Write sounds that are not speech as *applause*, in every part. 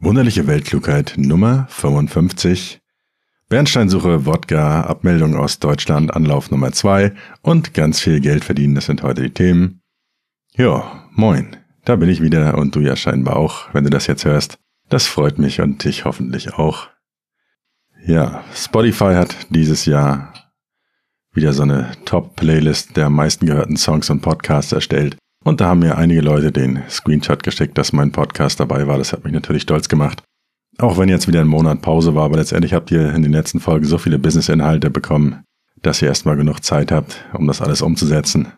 Wunderliche Weltklugheit Nummer 55. Bernsteinsuche, Wodka, Abmeldung aus Deutschland, Anlauf Nummer 2 und ganz viel Geld verdienen, das sind heute die Themen. Ja, moin, da bin ich wieder und du ja scheinbar auch, wenn du das jetzt hörst. Das freut mich und dich hoffentlich auch. Ja, Spotify hat dieses Jahr wieder so eine Top-Playlist der meisten gehörten Songs und Podcasts erstellt. Und da haben mir einige Leute den Screenshot geschickt, dass mein Podcast dabei war. Das hat mich natürlich stolz gemacht. Auch wenn jetzt wieder ein Monat Pause war, aber letztendlich habt ihr in den letzten Folgen so viele Business-Inhalte bekommen, dass ihr erstmal genug Zeit habt, um das alles umzusetzen.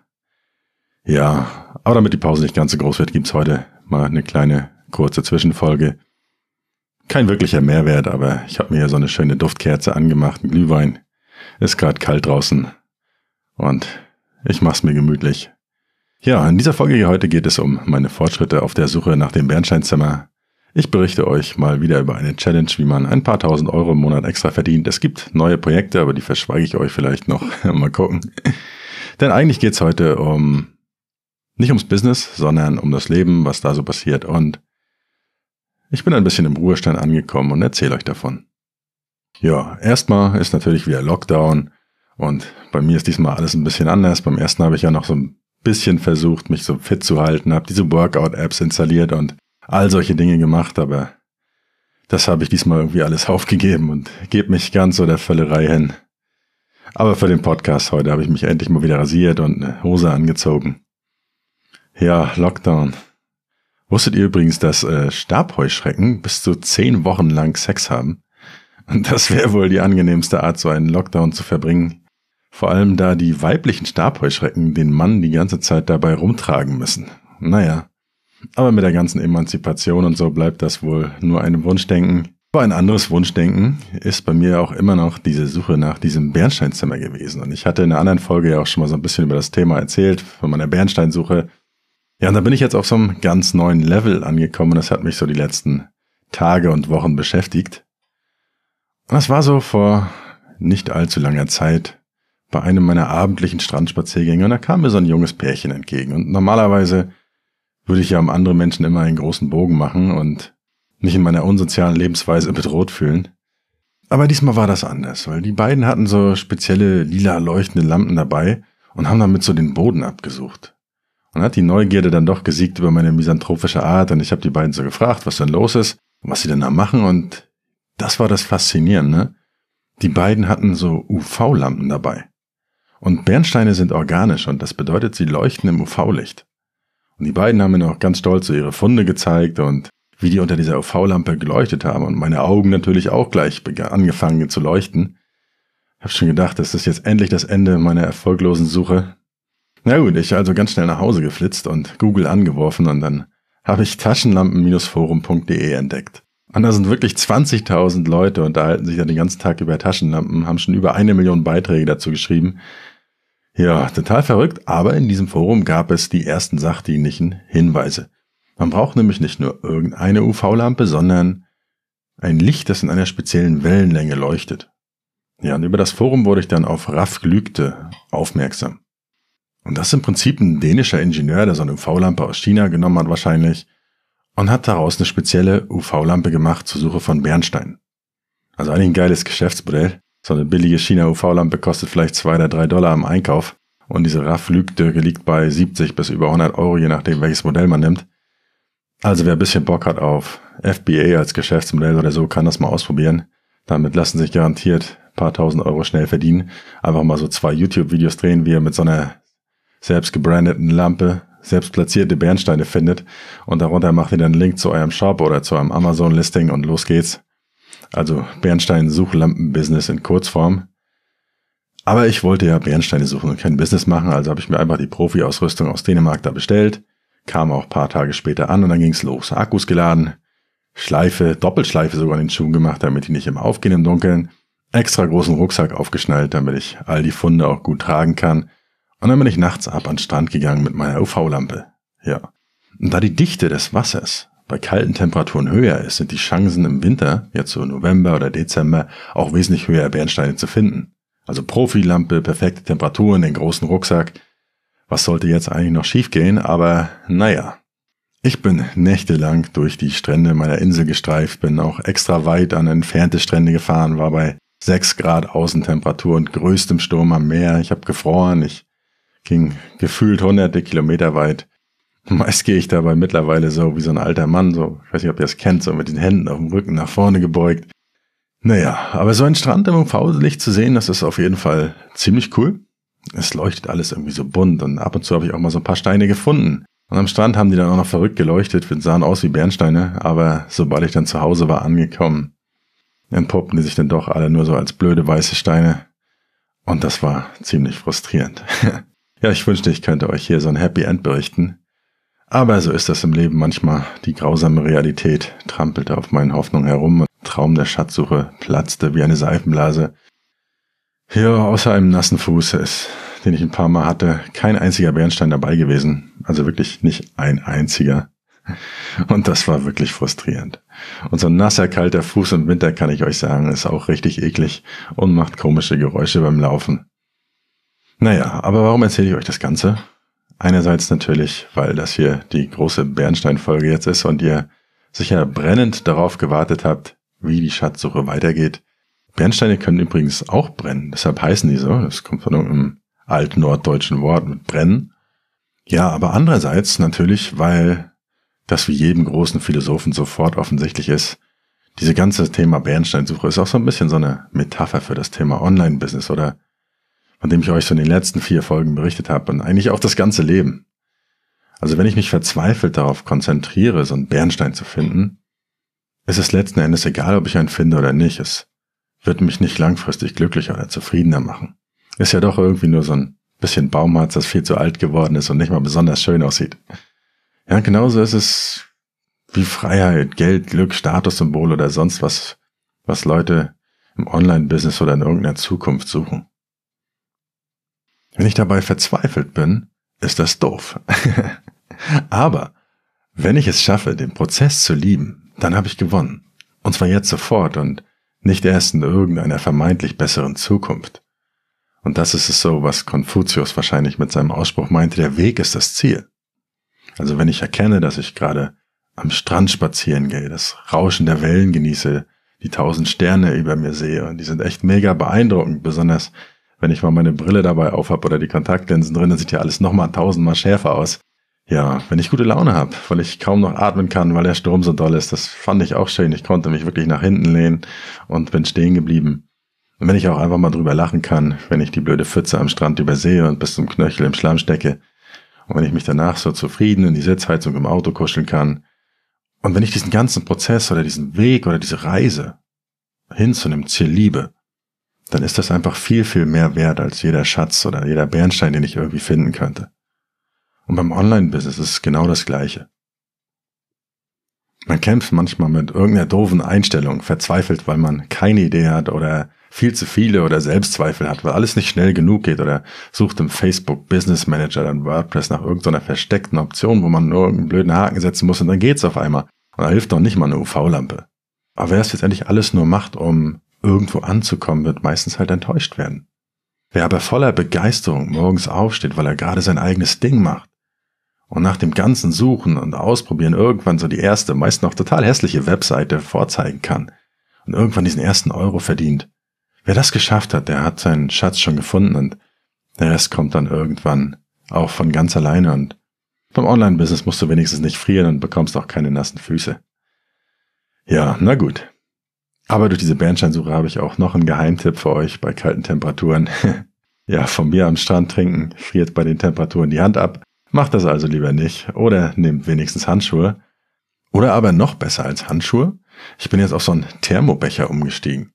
Ja, aber damit die Pause nicht ganz so groß wird, gibt's heute mal eine kleine kurze Zwischenfolge. Kein wirklicher Mehrwert, aber ich habe mir hier so eine schöne Duftkerze angemacht, ein Glühwein. Ist gerade kalt draußen und ich mach's mir gemütlich. Ja, in dieser Folge hier heute geht es um meine Fortschritte auf der Suche nach dem Bernsteinzimmer. Ich berichte euch mal wieder über eine Challenge, wie man ein paar tausend Euro im Monat extra verdient. Es gibt neue Projekte, aber die verschweige ich euch vielleicht noch. *laughs* mal gucken. Denn eigentlich geht's heute um nicht ums Business, sondern um das Leben, was da so passiert. Und ich bin ein bisschen im Ruhestand angekommen und erzähle euch davon. Ja, erstmal ist natürlich wieder Lockdown und bei mir ist diesmal alles ein bisschen anders. Beim ersten habe ich ja noch so ein bisschen versucht, mich so fit zu halten, habe diese Workout-Apps installiert und all solche Dinge gemacht, aber das habe ich diesmal irgendwie alles *laughs* aufgegeben und gebe mich ganz so der Völlerei hin. Aber für den Podcast heute habe ich mich endlich mal wieder rasiert und eine Hose angezogen. Ja, Lockdown. Wusstet ihr übrigens, dass äh, Stabheuschrecken bis zu zehn Wochen lang Sex haben? Und das wäre wohl die angenehmste Art, so einen Lockdown zu verbringen. Vor allem da die weiblichen Stabheuschrecken den Mann die ganze Zeit dabei rumtragen müssen. Naja. Aber mit der ganzen Emanzipation und so bleibt das wohl nur ein Wunschdenken. Aber ein anderes Wunschdenken ist bei mir auch immer noch diese Suche nach diesem Bernsteinzimmer gewesen. Und ich hatte in einer anderen Folge ja auch schon mal so ein bisschen über das Thema erzählt, von meiner Bernsteinsuche. Ja, und da bin ich jetzt auf so einem ganz neuen Level angekommen das hat mich so die letzten Tage und Wochen beschäftigt. Und das war so vor nicht allzu langer Zeit, bei einem meiner abendlichen Strandspaziergänge und da kam mir so ein junges Pärchen entgegen. Und normalerweise würde ich ja um andere Menschen immer einen großen Bogen machen und mich in meiner unsozialen Lebensweise bedroht fühlen. Aber diesmal war das anders, weil die beiden hatten so spezielle lila leuchtende Lampen dabei und haben damit so den Boden abgesucht. Und hat die Neugierde dann doch gesiegt über meine misanthropische Art und ich habe die beiden so gefragt, was denn los ist was sie denn da machen und das war das Faszinierende. Die beiden hatten so UV-Lampen dabei. Und Bernsteine sind organisch und das bedeutet, sie leuchten im UV-Licht. Und die beiden haben mir noch ganz stolz so ihre Funde gezeigt und wie die unter dieser UV-Lampe geleuchtet haben und meine Augen natürlich auch gleich angefangen zu leuchten. Ich habe schon gedacht, das ist jetzt endlich das Ende meiner erfolglosen Suche. Na gut, ich also ganz schnell nach Hause geflitzt und Google angeworfen und dann habe ich taschenlampen-forum.de entdeckt. Und da sind wirklich 20.000 Leute unterhalten sich da den ganzen Tag über Taschenlampen, haben schon über eine Million Beiträge dazu geschrieben. Ja, total verrückt, aber in diesem Forum gab es die ersten sachdienlichen Hinweise. Man braucht nämlich nicht nur irgendeine UV-Lampe, sondern ein Licht, das in einer speziellen Wellenlänge leuchtet. Ja, und über das Forum wurde ich dann auf Raff Glügte aufmerksam. Und das ist im Prinzip ein dänischer Ingenieur, der so eine UV-Lampe aus China genommen hat wahrscheinlich und hat daraus eine spezielle UV-Lampe gemacht zur Suche von Bernstein. Also eigentlich ein geiles Geschäftsmodell. So eine billige China-UV-Lampe kostet vielleicht zwei oder drei Dollar im Einkauf und diese RAF-Lügdürke liegt bei 70 bis über 100 Euro, je nachdem welches Modell man nimmt. Also wer ein bisschen Bock hat auf FBA als Geschäftsmodell oder so, kann das mal ausprobieren. Damit lassen sich garantiert ein paar tausend Euro schnell verdienen. Einfach mal so zwei YouTube-Videos drehen, wie ihr mit so einer selbst gebrandeten Lampe selbst platzierte Bernsteine findet und darunter macht ihr dann einen Link zu eurem Shop oder zu eurem Amazon-Listing und los geht's. Also Bernstein-Suchlampen-Business in Kurzform. Aber ich wollte ja Bernsteine suchen und kein Business machen, also habe ich mir einfach die Profi-Ausrüstung aus Dänemark da bestellt, kam auch paar Tage später an und dann ging's los. Akkus geladen, Schleife, Doppelschleife sogar in den Schuhen gemacht, damit die nicht immer aufgehen im Dunkeln, extra großen Rucksack aufgeschnallt, damit ich all die Funde auch gut tragen kann. Und dann bin ich nachts ab an den Strand gegangen mit meiner UV-Lampe. Ja. Und da die Dichte des Wassers bei kalten Temperaturen höher ist, sind die Chancen im Winter, jetzt so November oder Dezember, auch wesentlich höher, Bernsteine zu finden. Also Profilampe, perfekte Temperaturen, den großen Rucksack. Was sollte jetzt eigentlich noch schiefgehen? Aber naja. Ich bin nächtelang durch die Strände meiner Insel gestreift, bin auch extra weit an entfernte Strände gefahren, war bei 6 Grad Außentemperatur und größtem Sturm am Meer. Ich habe gefroren, ich ging gefühlt hunderte Kilometer weit. Meist gehe ich dabei mittlerweile so wie so ein alter Mann, so, ich weiß nicht, ob ihr das kennt, so mit den Händen auf dem Rücken nach vorne gebeugt. Naja, aber so ein Strand im UV-Licht zu sehen, das ist auf jeden Fall ziemlich cool. Es leuchtet alles irgendwie so bunt und ab und zu habe ich auch mal so ein paar Steine gefunden. Und am Strand haben die dann auch noch verrückt geleuchtet, sahen aus wie Bernsteine, aber sobald ich dann zu Hause war angekommen, entpuppten die sich dann doch alle nur so als blöde weiße Steine. Und das war ziemlich frustrierend. *laughs* ja, ich wünschte, ich könnte euch hier so ein Happy End berichten. Aber so ist das im Leben manchmal. Die grausame Realität trampelte auf meinen Hoffnungen herum und Traum der Schatzsuche platzte wie eine Seifenblase. Ja, außer einem nassen Fuß ist den ich ein paar Mal hatte, kein einziger Bernstein dabei gewesen. Also wirklich nicht ein einziger. Und das war wirklich frustrierend. Und so ein nasser, kalter Fuß im Winter, kann ich euch sagen, ist auch richtig eklig und macht komische Geräusche beim Laufen. Naja, aber warum erzähle ich euch das Ganze? Einerseits natürlich, weil das hier die große Bernstein-Folge jetzt ist und ihr sicher brennend darauf gewartet habt, wie die Schatzsuche weitergeht. Bernsteine können übrigens auch brennen, deshalb heißen die so. Das kommt von irgendeinem altnorddeutschen Wort mit brennen. Ja, aber andererseits natürlich, weil das wie jedem großen Philosophen sofort offensichtlich ist, diese ganze Thema Bernsteinsuche ist auch so ein bisschen so eine Metapher für das Thema Online-Business oder von dem ich euch so in den letzten vier Folgen berichtet habe und eigentlich auch das ganze Leben. Also wenn ich mich verzweifelt darauf konzentriere, so einen Bernstein zu finden, ist es letzten Endes egal, ob ich einen finde oder nicht. Es wird mich nicht langfristig glücklicher oder zufriedener machen. Ist ja doch irgendwie nur so ein bisschen Baumharz, das viel zu alt geworden ist und nicht mal besonders schön aussieht. Ja, genauso ist es wie Freiheit, Geld, Glück, Statussymbol oder sonst was, was Leute im Online-Business oder in irgendeiner Zukunft suchen. Wenn ich dabei verzweifelt bin, ist das doof. *laughs* Aber wenn ich es schaffe, den Prozess zu lieben, dann habe ich gewonnen. Und zwar jetzt sofort und nicht erst in irgendeiner vermeintlich besseren Zukunft. Und das ist es so, was Konfuzius wahrscheinlich mit seinem Ausspruch meinte, der Weg ist das Ziel. Also wenn ich erkenne, dass ich gerade am Strand spazieren gehe, das Rauschen der Wellen genieße, die tausend Sterne über mir sehe, und die sind echt mega beeindruckend, besonders wenn ich mal meine Brille dabei aufhab oder die Kontaktlinsen drin, dann sieht ja alles nochmal tausendmal schärfer aus. Ja, wenn ich gute Laune habe, weil ich kaum noch atmen kann, weil der Sturm so doll ist, das fand ich auch schön. Ich konnte mich wirklich nach hinten lehnen und bin stehen geblieben. Und wenn ich auch einfach mal drüber lachen kann, wenn ich die blöde Pfütze am Strand übersehe und bis zum Knöchel im Schlamm stecke, und wenn ich mich danach so zufrieden in die Sitzheizung im Auto kuscheln kann, und wenn ich diesen ganzen Prozess oder diesen Weg oder diese Reise hin zu einem Ziel liebe, dann ist das einfach viel, viel mehr wert als jeder Schatz oder jeder Bernstein, den ich irgendwie finden könnte. Und beim Online-Business ist es genau das Gleiche. Man kämpft manchmal mit irgendeiner doofen Einstellung, verzweifelt, weil man keine Idee hat oder viel zu viele oder Selbstzweifel hat, weil alles nicht schnell genug geht oder sucht im Facebook Business Manager dann WordPress nach irgendeiner versteckten Option, wo man nur irgendeinen blöden Haken setzen muss und dann geht's auf einmal. Und da hilft doch nicht mal eine UV-Lampe. Aber wer es letztendlich alles nur macht, um irgendwo anzukommen, wird meistens halt enttäuscht werden. Wer aber voller Begeisterung morgens aufsteht, weil er gerade sein eigenes Ding macht und nach dem ganzen Suchen und Ausprobieren irgendwann so die erste, meist noch total hässliche Webseite vorzeigen kann und irgendwann diesen ersten Euro verdient, Wer das geschafft hat, der hat seinen Schatz schon gefunden und der Rest kommt dann irgendwann auch von ganz alleine und beim Online-Business musst du wenigstens nicht frieren und bekommst auch keine nassen Füße. Ja, na gut. Aber durch diese Bernsteinsuche habe ich auch noch einen Geheimtipp für euch bei kalten Temperaturen. *laughs* ja, vom Bier am Strand trinken friert bei den Temperaturen die Hand ab. Macht das also lieber nicht oder nehmt wenigstens Handschuhe. Oder aber noch besser als Handschuhe. Ich bin jetzt auf so einen Thermobecher umgestiegen.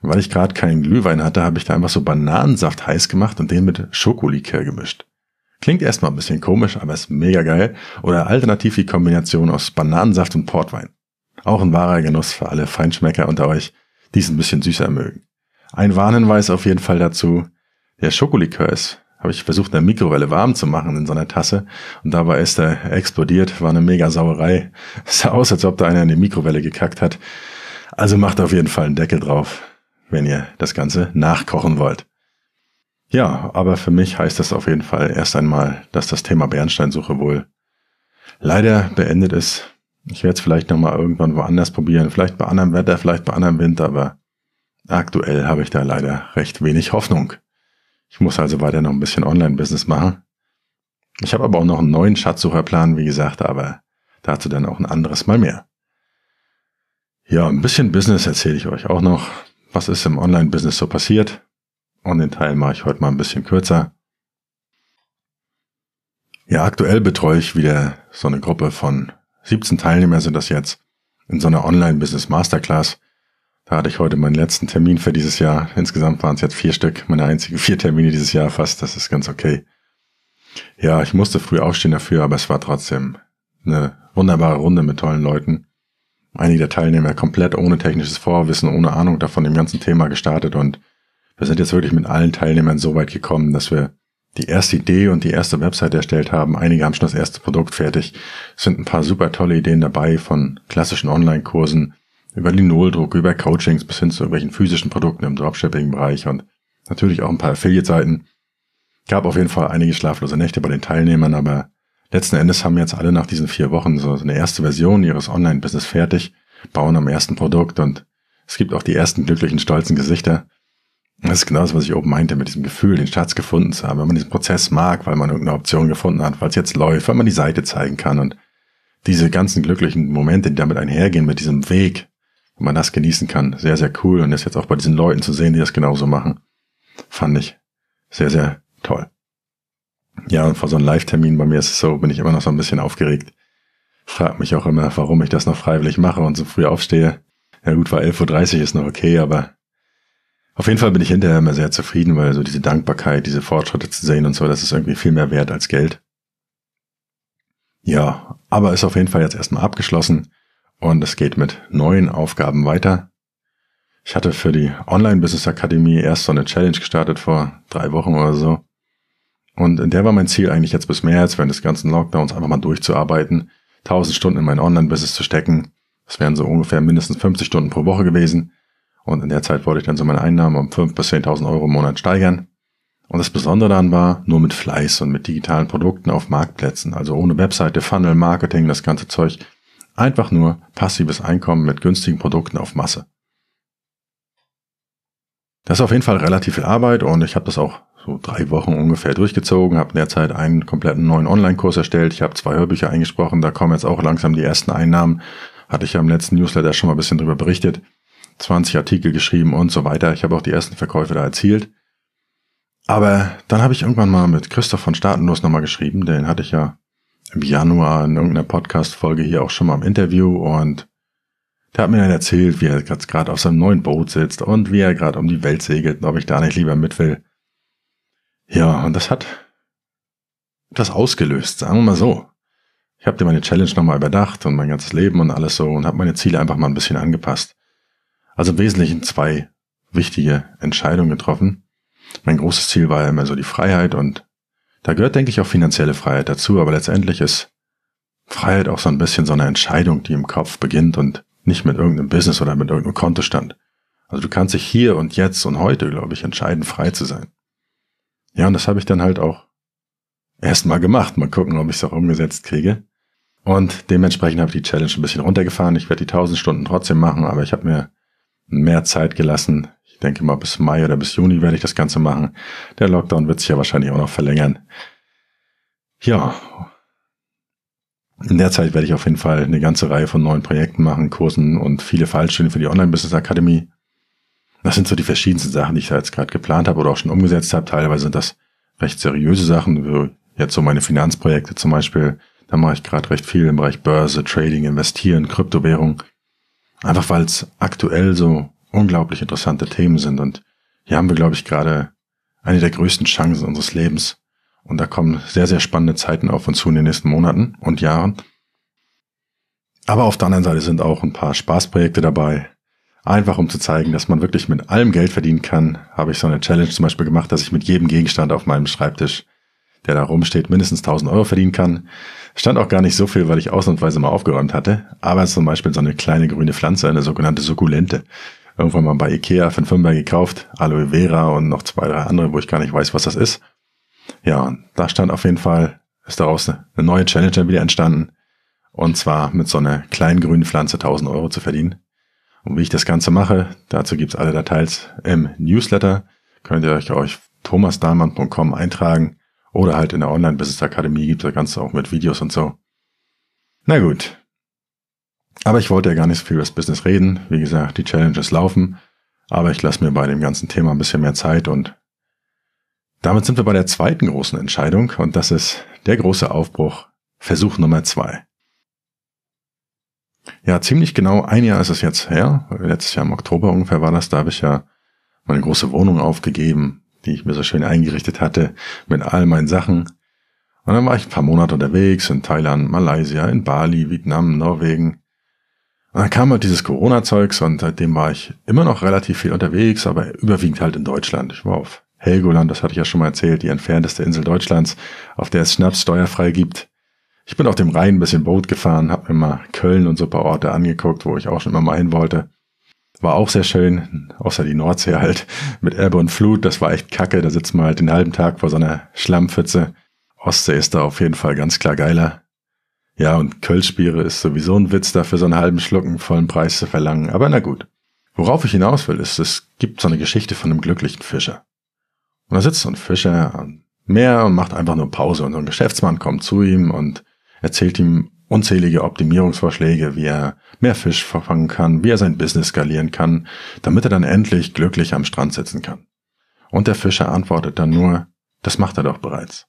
Weil ich gerade keinen Glühwein hatte, habe ich da einfach so Bananensaft heiß gemacht und den mit Schokolikör gemischt. Klingt erstmal ein bisschen komisch, aber ist mega geil. Oder alternativ die Kombination aus Bananensaft und Portwein. Auch ein wahrer Genuss für alle Feinschmecker unter euch, die es ein bisschen süßer mögen. Ein Warnhinweis auf jeden Fall dazu. Der Schokolikör ist, habe ich versucht, in der Mikrowelle warm zu machen in so einer Tasse. Und dabei ist er explodiert, war eine mega Sauerei. Es *laughs* sah aus, als ob da einer in die Mikrowelle gekackt hat. Also macht auf jeden Fall einen Deckel drauf wenn ihr das Ganze nachkochen wollt. Ja, aber für mich heißt das auf jeden Fall erst einmal, dass das Thema Bernsteinsuche wohl leider beendet ist. Ich werde es vielleicht nochmal irgendwann woanders probieren, vielleicht bei anderem Wetter, vielleicht bei anderem Winter, aber aktuell habe ich da leider recht wenig Hoffnung. Ich muss also weiter noch ein bisschen Online-Business machen. Ich habe aber auch noch einen neuen Schatzsucherplan, wie gesagt, aber dazu dann auch ein anderes Mal mehr. Ja, ein bisschen Business erzähle ich euch auch noch. Was ist im Online-Business so passiert? Und den Teil mache ich heute mal ein bisschen kürzer. Ja, aktuell betreue ich wieder so eine Gruppe von 17 Teilnehmer sind das jetzt in so einer Online-Business Masterclass. Da hatte ich heute meinen letzten Termin für dieses Jahr. Insgesamt waren es jetzt vier Stück, meine einzigen vier Termine dieses Jahr fast. Das ist ganz okay. Ja, ich musste früh aufstehen dafür, aber es war trotzdem eine wunderbare Runde mit tollen Leuten. Einige der Teilnehmer komplett ohne technisches Vorwissen, ohne Ahnung davon dem ganzen Thema gestartet und wir sind jetzt wirklich mit allen Teilnehmern so weit gekommen, dass wir die erste Idee und die erste Website erstellt haben. Einige haben schon das erste Produkt fertig. Es sind ein paar super tolle Ideen dabei von klassischen Online-Kursen über Linoldruck, über Coachings bis hin zu irgendwelchen physischen Produkten im Dropshipping-Bereich und natürlich auch ein paar Affiliate-Seiten. Gab auf jeden Fall einige schlaflose Nächte bei den Teilnehmern, aber letzten Endes haben jetzt alle nach diesen vier Wochen so eine erste Version ihres Online-Business fertig, bauen am ersten Produkt und es gibt auch die ersten glücklichen, stolzen Gesichter. Das ist genau das, was ich oben meinte, mit diesem Gefühl, den Schatz gefunden zu haben. Wenn man diesen Prozess mag, weil man irgendeine Option gefunden hat, weil es jetzt läuft, weil man die Seite zeigen kann und diese ganzen glücklichen Momente, die damit einhergehen, mit diesem Weg, wo man das genießen kann, sehr, sehr cool. Und das jetzt auch bei diesen Leuten zu sehen, die das genauso machen, fand ich sehr, sehr toll. Ja, und vor so einem Live-Termin bei mir ist es so, bin ich immer noch so ein bisschen aufgeregt. Frag mich auch immer, warum ich das noch freiwillig mache und so früh aufstehe. Ja gut, war 11.30 Uhr ist noch okay, aber auf jeden Fall bin ich hinterher immer sehr zufrieden, weil so diese Dankbarkeit, diese Fortschritte zu sehen und so, das ist irgendwie viel mehr wert als Geld. Ja, aber ist auf jeden Fall jetzt erstmal abgeschlossen und es geht mit neuen Aufgaben weiter. Ich hatte für die Online Business Akademie erst so eine Challenge gestartet vor drei Wochen oder so. Und in der war mein Ziel eigentlich jetzt bis März, während des ganzen Lockdowns einfach mal durchzuarbeiten, 1000 Stunden in mein Online-Business zu stecken. Das wären so ungefähr mindestens 50 Stunden pro Woche gewesen. Und in der Zeit wollte ich dann so meine Einnahmen um 5.000 bis 10.000 Euro im Monat steigern. Und das Besondere daran war, nur mit Fleiß und mit digitalen Produkten auf Marktplätzen, also ohne Webseite, Funnel, Marketing, das ganze Zeug. Einfach nur passives Einkommen mit günstigen Produkten auf Masse. Das ist auf jeden Fall relativ viel Arbeit und ich habe das auch so drei Wochen ungefähr durchgezogen, habe in der Zeit einen kompletten neuen Online-Kurs erstellt, ich habe zwei Hörbücher eingesprochen, da kommen jetzt auch langsam die ersten Einnahmen. Hatte ich ja im letzten Newsletter schon mal ein bisschen drüber berichtet. 20 Artikel geschrieben und so weiter. Ich habe auch die ersten Verkäufe da erzielt. Aber dann habe ich irgendwann mal mit Christoph von Staatenlos nochmal geschrieben. Den hatte ich ja im Januar in irgendeiner Podcast-Folge hier auch schon mal im Interview und der hat mir dann erzählt, wie er gerade auf seinem neuen Boot sitzt und wie er gerade um die Welt segelt und ob ich da nicht lieber mit will. Ja, und das hat etwas ausgelöst, sagen wir mal so. Ich habe dir meine Challenge nochmal überdacht und mein ganzes Leben und alles so und habe meine Ziele einfach mal ein bisschen angepasst. Also im Wesentlichen zwei wichtige Entscheidungen getroffen. Mein großes Ziel war ja immer so die Freiheit und da gehört, denke ich, auch finanzielle Freiheit dazu, aber letztendlich ist Freiheit auch so ein bisschen so eine Entscheidung, die im Kopf beginnt und nicht mit irgendeinem Business oder mit irgendeinem Kontostand. Also du kannst dich hier und jetzt und heute, glaube ich, entscheiden, frei zu sein. Ja, und das habe ich dann halt auch erstmal gemacht. Mal gucken, ob ich es auch umgesetzt kriege. Und dementsprechend habe ich die Challenge ein bisschen runtergefahren. Ich werde die 1000 Stunden trotzdem machen, aber ich habe mir mehr Zeit gelassen. Ich denke mal, bis Mai oder bis Juni werde ich das Ganze machen. Der Lockdown wird sich ja wahrscheinlich auch noch verlängern. Ja. In der Zeit werde ich auf jeden Fall eine ganze Reihe von neuen Projekten machen, Kursen und viele Fallstudien für die Online-Business Akademie. Das sind so die verschiedensten Sachen, die ich da jetzt gerade geplant habe oder auch schon umgesetzt habe. Teilweise sind das recht seriöse Sachen, wie jetzt so meine Finanzprojekte zum Beispiel. Da mache ich gerade recht viel im Bereich Börse, Trading, Investieren, Kryptowährung. Einfach weil es aktuell so unglaublich interessante Themen sind und hier haben wir, glaube ich, gerade eine der größten Chancen unseres Lebens. Und da kommen sehr, sehr spannende Zeiten auf uns zu in den nächsten Monaten und Jahren. Aber auf der anderen Seite sind auch ein paar Spaßprojekte dabei. Einfach um zu zeigen, dass man wirklich mit allem Geld verdienen kann, habe ich so eine Challenge zum Beispiel gemacht, dass ich mit jedem Gegenstand auf meinem Schreibtisch der da rumsteht, mindestens 1000 Euro verdienen kann. Stand auch gar nicht so viel, weil ich ausnahmsweise mal aufgeräumt hatte. Aber zum Beispiel so eine kleine grüne Pflanze, eine sogenannte Sukkulente. Irgendwann mal bei Ikea für einen Fünfer gekauft. Aloe Vera und noch zwei, drei andere, wo ich gar nicht weiß, was das ist. Ja, da stand auf jeden Fall, ist daraus eine neue Challenge wieder entstanden. Und zwar mit so einer kleinen grünen Pflanze 1000 Euro zu verdienen. Und wie ich das Ganze mache, dazu gibt's alle Details im Newsletter. Könnt ihr euch auf thomasdahlmann.com eintragen oder halt in der Online-Business Akademie gibt's das Ganze auch mit Videos und so. Na gut. Aber ich wollte ja gar nicht so viel über das Business reden. Wie gesagt, die Challenges laufen. Aber ich lasse mir bei dem ganzen Thema ein bisschen mehr Zeit und damit sind wir bei der zweiten großen Entscheidung und das ist der große Aufbruch, Versuch Nummer zwei. Ja, ziemlich genau ein Jahr ist es jetzt her. Letztes Jahr im Oktober ungefähr war das. Da habe ich ja meine große Wohnung aufgegeben, die ich mir so schön eingerichtet hatte mit all meinen Sachen. Und dann war ich ein paar Monate unterwegs in Thailand, Malaysia, in Bali, Vietnam, Norwegen. Und dann kam halt dieses Corona-Zeugs und seitdem war ich immer noch relativ viel unterwegs, aber überwiegend halt in Deutschland. Ich war auf Helgoland, das hatte ich ja schon mal erzählt, die entfernteste Insel Deutschlands, auf der es Schnaps steuerfrei gibt. Ich bin auf dem Rhein ein bisschen Boot gefahren, habe mir mal Köln und so ein paar Orte angeguckt, wo ich auch schon immer mal hin wollte. War auch sehr schön, außer die Nordsee halt, mit Ebbe und Flut, das war echt kacke, da sitzt man halt den halben Tag vor so einer Schlammpfütze. Ostsee ist da auf jeden Fall ganz klar geiler. Ja, und Kölschbiere ist sowieso ein Witz, dafür so einen halben Schluck einen vollen Preis zu verlangen, aber na gut. Worauf ich hinaus will, ist, es gibt so eine Geschichte von einem glücklichen Fischer. Und da sitzt so ein Fischer am Meer und macht einfach nur Pause und so ein Geschäftsmann kommt zu ihm und erzählt ihm unzählige Optimierungsvorschläge, wie er mehr Fisch verfangen kann, wie er sein Business skalieren kann, damit er dann endlich glücklich am Strand sitzen kann. Und der Fischer antwortet dann nur, das macht er doch bereits.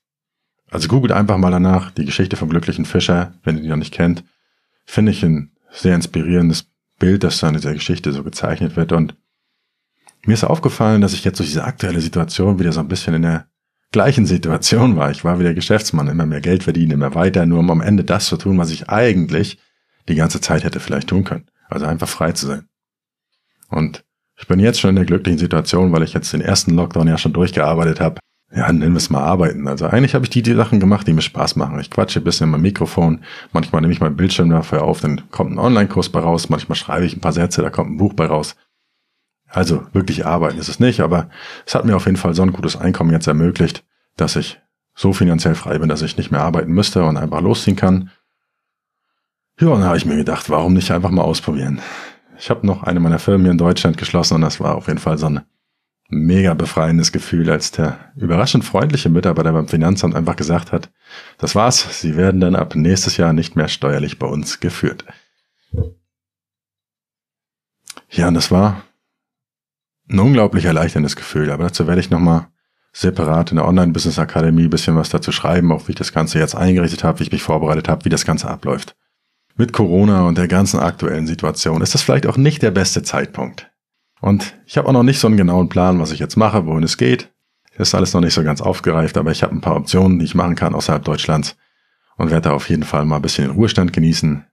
Also googelt einfach mal danach die Geschichte vom glücklichen Fischer, wenn ihr die noch nicht kennt. Finde ich ein sehr inspirierendes Bild, das da in dieser Geschichte so gezeichnet wird. Und mir ist aufgefallen, dass ich jetzt durch diese aktuelle Situation wieder so ein bisschen in der gleichen Situation war. Ich war wieder Geschäftsmann, immer mehr Geld verdienen, immer weiter, nur um am Ende das zu tun, was ich eigentlich die ganze Zeit hätte vielleicht tun können. Also einfach frei zu sein. Und ich bin jetzt schon in der glücklichen Situation, weil ich jetzt den ersten Lockdown ja schon durchgearbeitet habe. Ja, nennen wir es mal arbeiten. Also eigentlich habe ich die, die Sachen gemacht, die mir Spaß machen. Ich quatsche ein bisschen in mein Mikrofon, manchmal nehme ich meinen Bildschirm dafür auf, dann kommt ein Online-Kurs bei raus, manchmal schreibe ich ein paar Sätze, da kommt ein Buch bei raus. Also wirklich arbeiten ist es nicht, aber es hat mir auf jeden Fall so ein gutes Einkommen jetzt ermöglicht, dass ich so finanziell frei bin, dass ich nicht mehr arbeiten müsste und einfach losziehen kann. Ja, und dann habe ich mir gedacht, warum nicht einfach mal ausprobieren. Ich habe noch eine meiner Firmen hier in Deutschland geschlossen und das war auf jeden Fall so ein mega befreiendes Gefühl, als der überraschend freundliche Mitarbeiter beim Finanzamt einfach gesagt hat, das war's, Sie werden dann ab nächstes Jahr nicht mehr steuerlich bei uns geführt. Ja, und das war ein unglaublich erleichterndes Gefühl, aber dazu werde ich nochmal separat in der Online-Business Akademie bisschen was dazu schreiben, auch wie ich das Ganze jetzt eingerichtet habe, wie ich mich vorbereitet habe, wie das Ganze abläuft. Mit Corona und der ganzen aktuellen Situation ist das vielleicht auch nicht der beste Zeitpunkt. Und ich habe auch noch nicht so einen genauen Plan, was ich jetzt mache, wohin es geht. Das ist alles noch nicht so ganz aufgereift, aber ich habe ein paar Optionen, die ich machen kann außerhalb Deutschlands und werde da auf jeden Fall mal ein bisschen den Ruhestand genießen.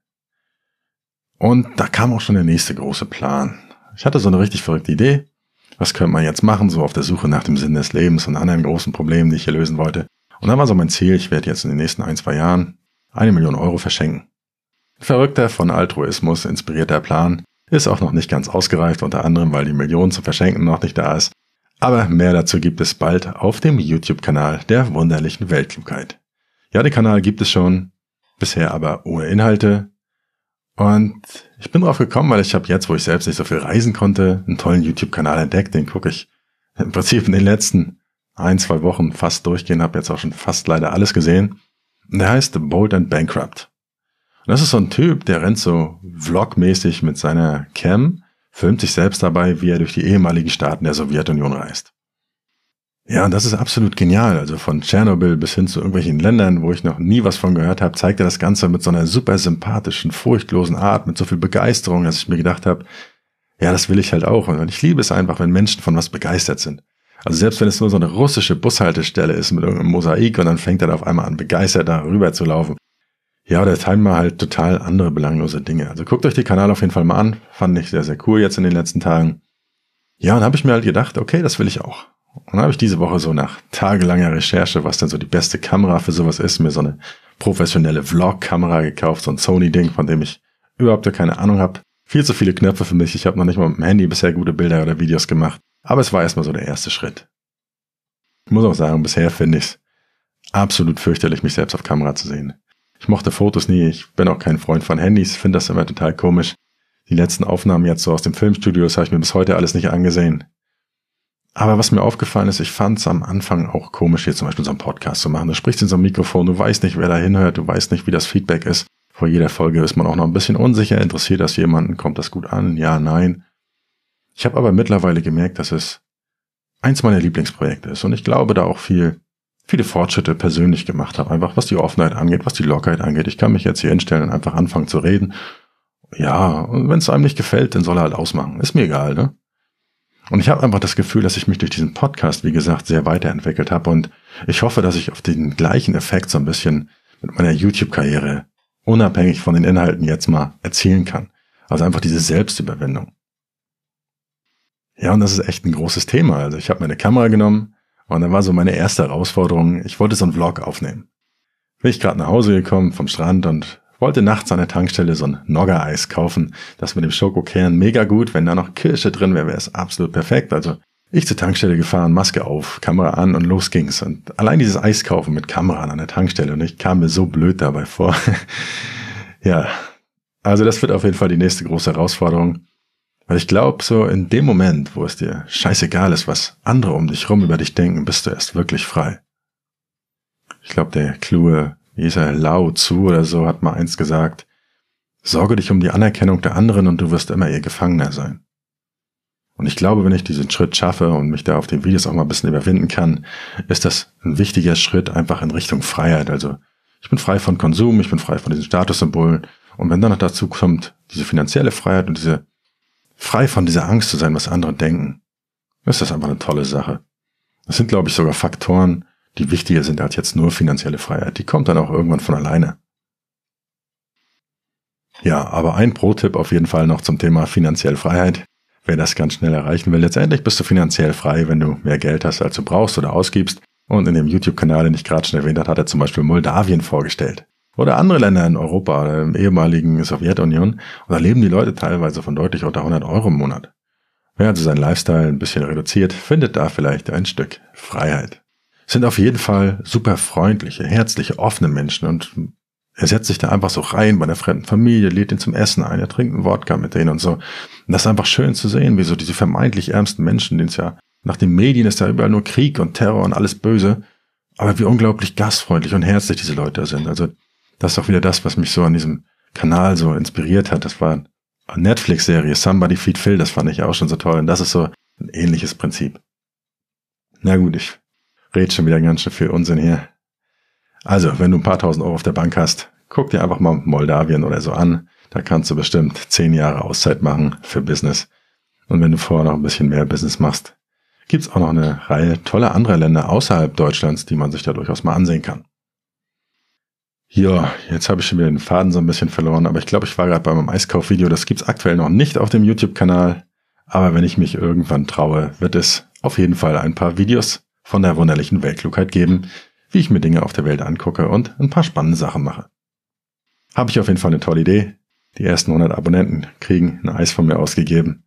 Und da kam auch schon der nächste große Plan. Ich hatte so eine richtig verrückte Idee was könnte man jetzt machen, so auf der Suche nach dem Sinn des Lebens und anderen großen Problemen, die ich hier lösen wollte. Und dann war so mein Ziel, ich werde jetzt in den nächsten ein, zwei Jahren eine Million Euro verschenken. verrückter, von Altruismus inspirierter Plan ist auch noch nicht ganz ausgereift, unter anderem, weil die Million zu verschenken noch nicht da ist. Aber mehr dazu gibt es bald auf dem YouTube-Kanal der wunderlichen Weltklugheit. Ja, den Kanal gibt es schon, bisher aber ohne Inhalte, und ich bin drauf gekommen, weil ich habe jetzt, wo ich selbst nicht so viel reisen konnte, einen tollen YouTube-Kanal entdeckt. Den gucke ich im Prinzip in den letzten ein, zwei Wochen fast durchgehen, habe jetzt auch schon fast leider alles gesehen. Und der heißt Bold and Bankrupt. Und das ist so ein Typ, der rennt so vlogmäßig mit seiner Cam, filmt sich selbst dabei, wie er durch die ehemaligen Staaten der Sowjetunion reist. Ja, und das ist absolut genial. Also von Tschernobyl bis hin zu irgendwelchen Ländern, wo ich noch nie was von gehört habe, zeigt er das Ganze mit so einer super sympathischen, furchtlosen Art, mit so viel Begeisterung, dass ich mir gedacht habe, ja, das will ich halt auch. Und ich liebe es einfach, wenn Menschen von was begeistert sind. Also selbst wenn es nur so eine russische Bushaltestelle ist mit irgendeinem Mosaik und dann fängt er da auf einmal an, begeistert da rüber zu laufen. Ja, der teilt mal halt total andere belanglose Dinge. Also guckt euch die Kanal auf jeden Fall mal an. Fand ich sehr, sehr cool jetzt in den letzten Tagen. Ja, und habe ich mir halt gedacht, okay, das will ich auch. Und dann habe ich diese Woche so nach tagelanger Recherche, was denn so die beste Kamera für sowas ist, mir so eine professionelle Vlog-Kamera gekauft, so ein Sony-Ding, von dem ich überhaupt keine Ahnung habe. Viel zu viele Knöpfe für mich. Ich habe noch nicht mal mit dem Handy bisher gute Bilder oder Videos gemacht. Aber es war erstmal so der erste Schritt. Ich muss auch sagen, bisher finde ich es absolut fürchterlich, mich selbst auf Kamera zu sehen. Ich mochte Fotos nie, ich bin auch kein Freund von Handys, finde das immer total komisch. Die letzten Aufnahmen jetzt so aus dem Filmstudio, das habe ich mir bis heute alles nicht angesehen. Aber was mir aufgefallen ist, ich fand es am Anfang auch komisch, hier zum Beispiel so einen Podcast zu machen. Du sprichst in so ein Mikrofon, du weißt nicht, wer da hinhört, du weißt nicht, wie das Feedback ist. Vor jeder Folge ist man auch noch ein bisschen unsicher, interessiert das jemanden, kommt das gut an, ja, nein. Ich habe aber mittlerweile gemerkt, dass es eins meiner Lieblingsprojekte ist und ich glaube da auch viel, viele Fortschritte persönlich gemacht habe, einfach was die Offenheit angeht, was die Lockerheit angeht. Ich kann mich jetzt hier hinstellen und einfach anfangen zu reden. Ja, und wenn es einem nicht gefällt, dann soll er halt ausmachen. Ist mir egal, ne? Und ich habe einfach das Gefühl, dass ich mich durch diesen Podcast, wie gesagt, sehr weiterentwickelt habe und ich hoffe, dass ich auf den gleichen Effekt so ein bisschen mit meiner YouTube-Karriere unabhängig von den Inhalten jetzt mal erzielen kann. Also einfach diese Selbstüberwindung. Ja, und das ist echt ein großes Thema. Also ich habe meine Kamera genommen und dann war so meine erste Herausforderung, ich wollte so einen Vlog aufnehmen. Bin ich gerade nach Hause gekommen vom Strand und wollte nachts an der Tankstelle so ein Nogger-Eis kaufen. Das mit dem Schokokern mega gut. Wenn da noch Kirsche drin wäre, wäre es absolut perfekt. Also ich zur Tankstelle gefahren, Maske auf, Kamera an und los ging's. Und allein dieses Eis kaufen mit Kamera an der Tankstelle und ich kam mir so blöd dabei vor. *laughs* ja, also das wird auf jeden Fall die nächste große Herausforderung. Weil ich glaube, so in dem Moment, wo es dir scheißegal ist, was andere um dich rum über dich denken, bist du erst wirklich frei. Ich glaube, der kluge, ist er, Lao Tzu oder so, hat mal eins gesagt, sorge dich um die Anerkennung der anderen und du wirst immer ihr Gefangener sein. Und ich glaube, wenn ich diesen Schritt schaffe und mich da auf den Videos auch mal ein bisschen überwinden kann, ist das ein wichtiger Schritt einfach in Richtung Freiheit. Also ich bin frei von Konsum, ich bin frei von diesen Statussymbolen. Und wenn dann noch dazu kommt, diese finanzielle Freiheit und diese frei von dieser Angst zu sein, was andere denken, ist das einfach eine tolle Sache. Das sind, glaube ich, sogar Faktoren, die wichtiger sind als jetzt nur finanzielle Freiheit. Die kommt dann auch irgendwann von alleine. Ja, aber ein Pro-Tipp auf jeden Fall noch zum Thema finanzielle Freiheit. Wer das ganz schnell erreichen will, letztendlich bist du finanziell frei, wenn du mehr Geld hast, als du brauchst oder ausgibst. Und in dem YouTube-Kanal, den ich gerade schon erwähnt habe, hat er zum Beispiel Moldawien vorgestellt oder andere Länder in Europa oder im ehemaligen Sowjetunion. Und da leben die Leute teilweise von deutlich unter 100 Euro im Monat. Wer also seinen Lifestyle ein bisschen reduziert, findet da vielleicht ein Stück Freiheit. Sind auf jeden Fall super freundliche, herzliche, offene Menschen und er setzt sich da einfach so rein bei der fremden Familie, lädt ihn zum Essen ein, er trinkt einen Wodka mit denen und so. Und das ist einfach schön zu sehen, wie so diese vermeintlich ärmsten Menschen, denen es ja nach den Medien ist da überall nur Krieg und Terror und alles böse, aber wie unglaublich gastfreundlich und herzlich diese Leute sind. Also das ist auch wieder das, was mich so an diesem Kanal so inspiriert hat. Das war eine Netflix-Serie, Somebody Feed Phil, das fand ich auch schon so toll. Und das ist so ein ähnliches Prinzip. Na gut, ich rede schon wieder ganz schön viel Unsinn hier. Also, wenn du ein paar tausend Euro auf der Bank hast, guck dir einfach mal Moldawien oder so an. Da kannst du bestimmt zehn Jahre Auszeit machen für Business. Und wenn du vorher noch ein bisschen mehr Business machst, gibt's auch noch eine Reihe toller anderer Länder außerhalb Deutschlands, die man sich da durchaus mal ansehen kann. Ja, jetzt habe ich schon wieder den Faden so ein bisschen verloren, aber ich glaube, ich war gerade bei meinem Eiskaufvideo. Das gibt's aktuell noch nicht auf dem YouTube-Kanal. Aber wenn ich mich irgendwann traue, wird es auf jeden Fall ein paar Videos von der wunderlichen Weltklugheit geben, wie ich mir Dinge auf der Welt angucke und ein paar spannende Sachen mache. Habe ich auf jeden Fall eine tolle Idee. Die ersten 100 Abonnenten kriegen ein Eis von mir ausgegeben.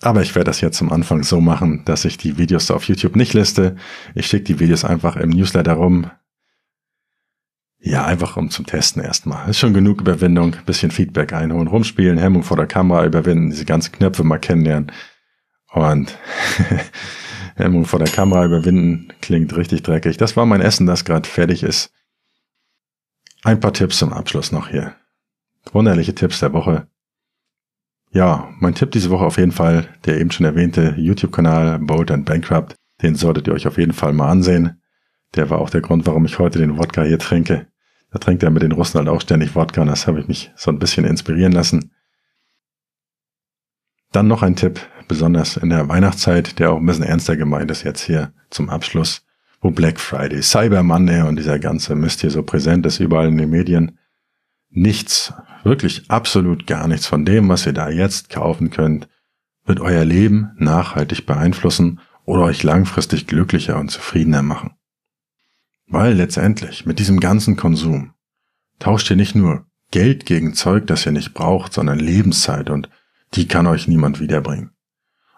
Aber ich werde das jetzt zum Anfang so machen, dass ich die Videos auf YouTube nicht liste. Ich schicke die Videos einfach im Newsletter rum, ja, einfach um zum Testen erstmal. Ist schon genug Überwindung, bisschen Feedback einholen, rumspielen, Hemmung vor der Kamera überwinden, diese ganzen Knöpfe mal kennenlernen. Und *laughs* Hemmung vor der Kamera überwinden klingt richtig dreckig. Das war mein Essen, das gerade fertig ist. Ein paar Tipps zum Abschluss noch hier. Wunderliche Tipps der Woche. Ja, mein Tipp diese Woche auf jeden Fall, der eben schon erwähnte YouTube-Kanal Bold and Bankrupt. Den solltet ihr euch auf jeden Fall mal ansehen. Der war auch der Grund, warum ich heute den Wodka hier trinke. Da trinkt er mit den Russen halt auch ständig Wodka und das habe ich mich so ein bisschen inspirieren lassen. Dann noch ein Tipp, besonders in der Weihnachtszeit, der auch ein bisschen ernster gemeint ist jetzt hier zum Abschluss, wo Black Friday, Cyber Monday und dieser ganze Mist hier so präsent ist überall in den Medien. Nichts, wirklich absolut gar nichts von dem, was ihr da jetzt kaufen könnt, wird euer Leben nachhaltig beeinflussen oder euch langfristig glücklicher und zufriedener machen. Weil letztendlich mit diesem ganzen Konsum tauscht ihr nicht nur Geld gegen Zeug, das ihr nicht braucht, sondern Lebenszeit und die kann euch niemand wiederbringen.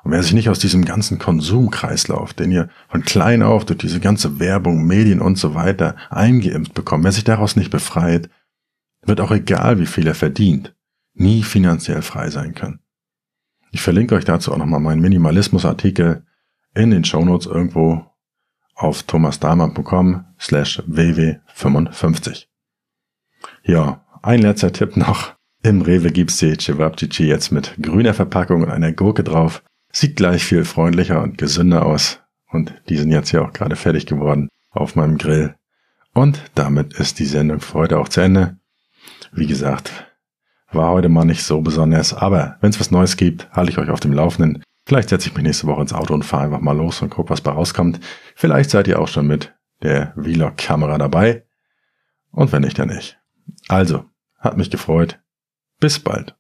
Und wer sich nicht aus diesem ganzen Konsumkreislauf, den ihr von klein auf durch diese ganze Werbung, Medien und so weiter eingeimpft bekommt, wer sich daraus nicht befreit, wird auch egal, wie viel er verdient, nie finanziell frei sein können. Ich verlinke euch dazu auch nochmal meinen Minimalismus-Artikel in den Shownotes irgendwo auf thomasdahmer.com slash ww55. Ja, ein letzter Tipp noch. Im Rewe gibt's die Cevapcici jetzt mit grüner Verpackung und einer Gurke drauf. Sieht gleich viel freundlicher und gesünder aus. Und die sind jetzt hier auch gerade fertig geworden auf meinem Grill. Und damit ist die Sendung für heute auch zu Ende. Wie gesagt, war heute mal nicht so besonders, aber wenn es was Neues gibt, halte ich euch auf dem Laufenden. Vielleicht setze ich mich nächste Woche ins Auto und fahre einfach mal los und gucke, was bei rauskommt. Vielleicht seid ihr auch schon mit der Vlog-Kamera dabei. Und wenn nicht, dann nicht. Also, hat mich gefreut. Bis bald.